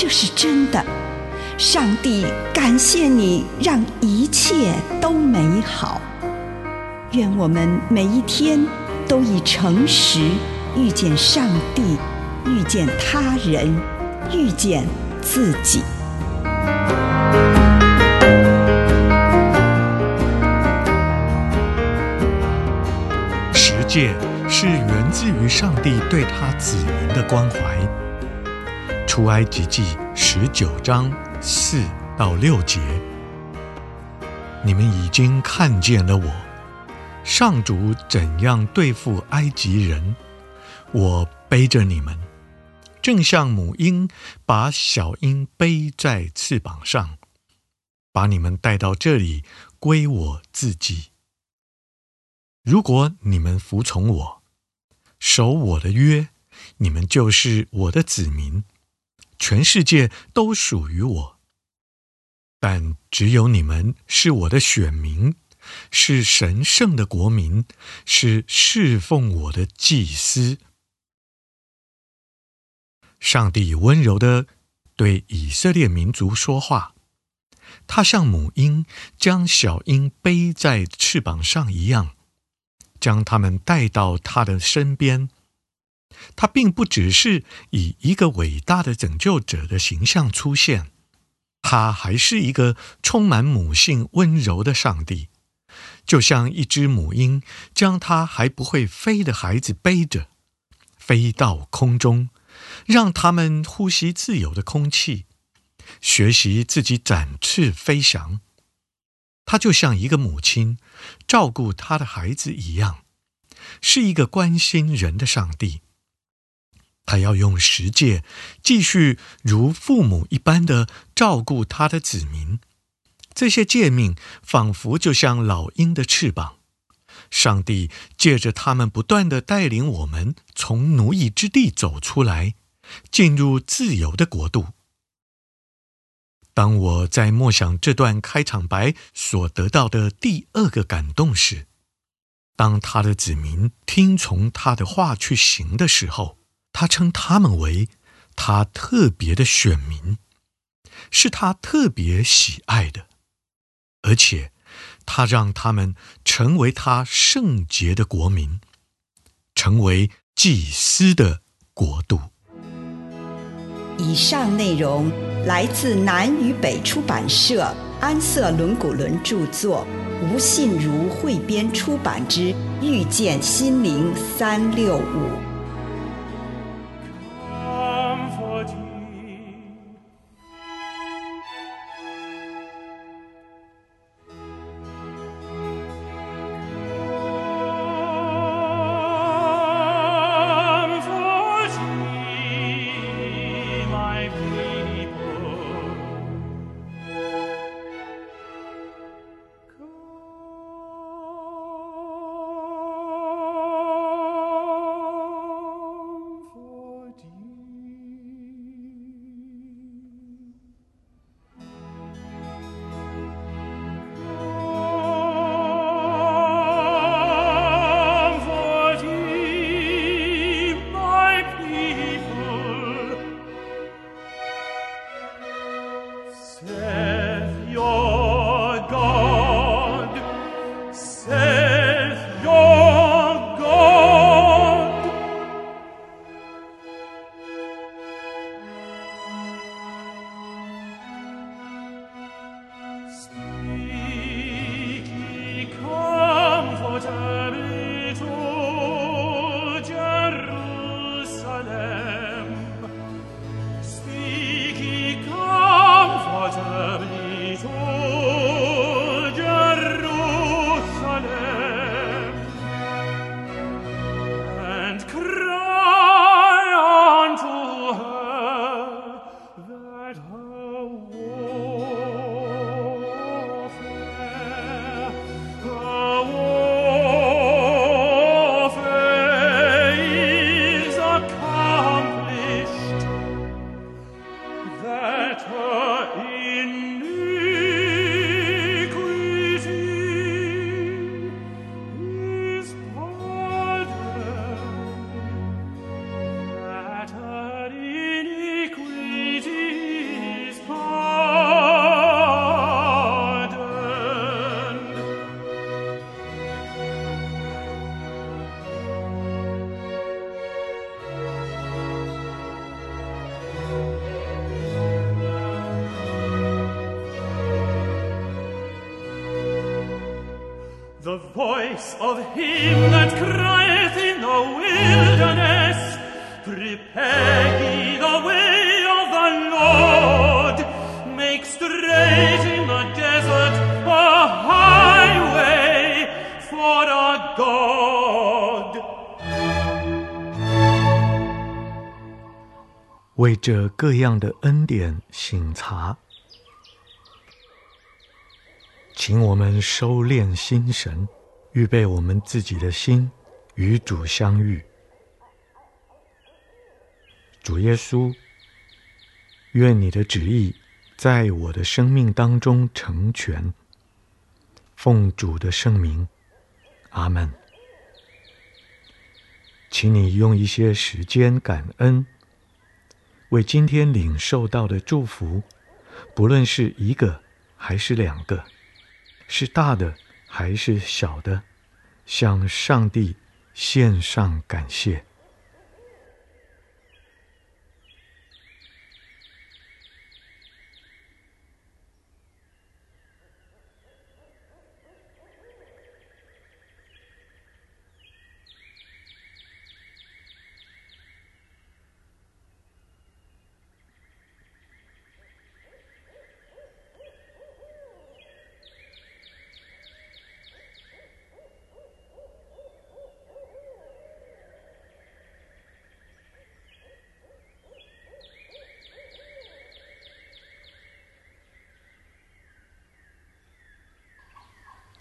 这是真的，上帝感谢你，让一切都美好。愿我们每一天都以诚实遇见上帝，遇见他人，遇见自己。实践是源自于上帝对他子民的关怀。出埃及记十九章四到六节，你们已经看见了我，上主怎样对付埃及人。我背着你们，正像母鹰把小鹰背在翅膀上，把你们带到这里归我自己。如果你们服从我，守我的约，你们就是我的子民。全世界都属于我，但只有你们是我的选民，是神圣的国民，是侍奉我的祭司。上帝温柔地对以色列民族说话，他像母鹰将小鹰背在翅膀上一样，将他们带到他的身边。他并不只是以一个伟大的拯救者的形象出现，他还是一个充满母性温柔的上帝，就像一只母鹰将他还不会飞的孩子背着，飞到空中，让他们呼吸自由的空气，学习自己展翅飞翔。他就像一个母亲照顾他的孩子一样，是一个关心人的上帝。他要用十诫继续如父母一般的照顾他的子民。这些诫命仿佛就像老鹰的翅膀，上帝借着他们不断的带领我们从奴役之地走出来，进入自由的国度。当我在默想这段开场白所得到的第二个感动时，当他的子民听从他的话去行的时候。他称他们为他特别的选民，是他特别喜爱的，而且他让他们成为他圣洁的国民，成为祭司的国度。以上内容来自南与北出版社安瑟伦古伦著作，吴信如汇编出版之《遇见心灵三六五》。Yeah. Voice of him that crieth in the wilderness, Prepare ye the way of the Lord, Make straight in the desert a highway for our God. 为这各样的恩典省察。请我们收敛心神，预备我们自己的心，与主相遇。主耶稣，愿你的旨意在我的生命当中成全。奉主的圣名，阿门。请你用一些时间感恩，为今天领受到的祝福，不论是一个还是两个。是大的还是小的，向上帝献上感谢。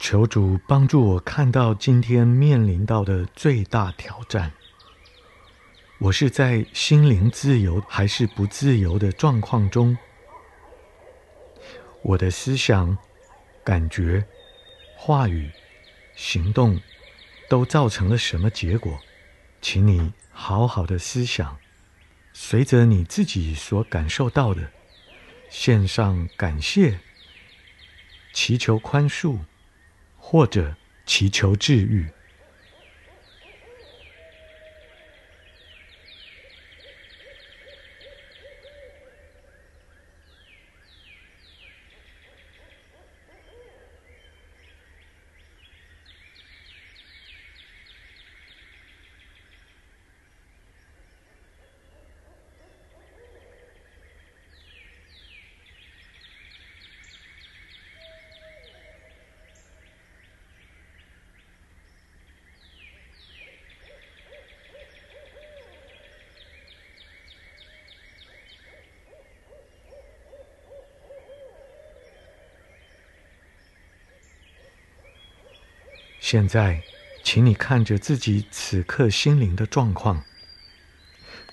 求主帮助我看到今天面临到的最大挑战。我是在心灵自由还是不自由的状况中？我的思想、感觉、话语、行动都造成了什么结果？请你好好的思想，随着你自己所感受到的，献上感谢，祈求宽恕。或者祈求治愈。现在，请你看着自己此刻心灵的状况。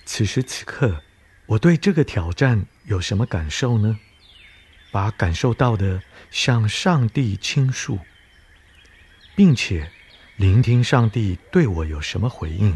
此时此刻，我对这个挑战有什么感受呢？把感受到的向上帝倾诉，并且聆听上帝对我有什么回应。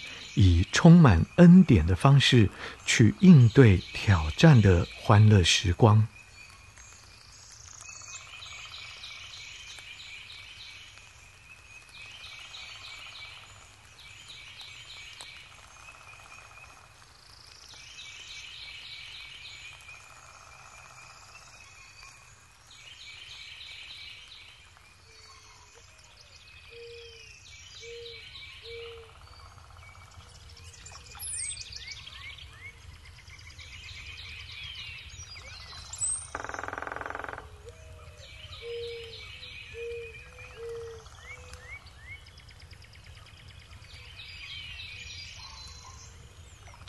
以充满恩典的方式去应对挑战的欢乐时光。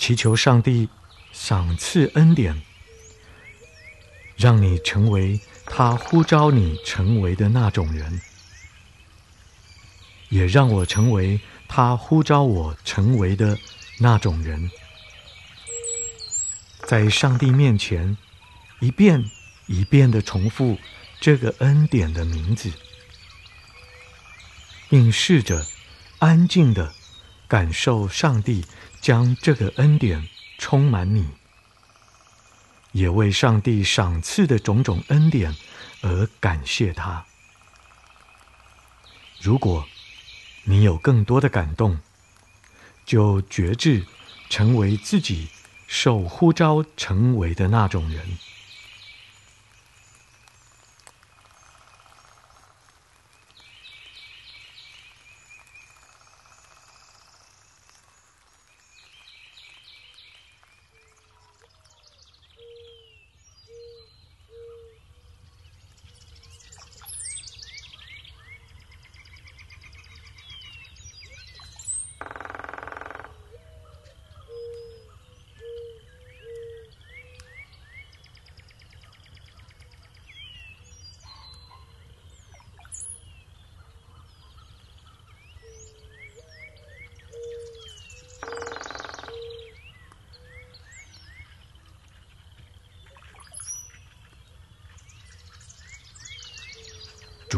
祈求上帝赏赐恩典，让你成为他呼召你成为的那种人，也让我成为他呼召我成为的那种人，在上帝面前一遍一遍地重复这个恩典的名字，并试着安静地感受上帝。将这个恩典充满你，也为上帝赏赐的种种恩典而感谢他。如果你有更多的感动，就觉志成为自己受呼召成为的那种人。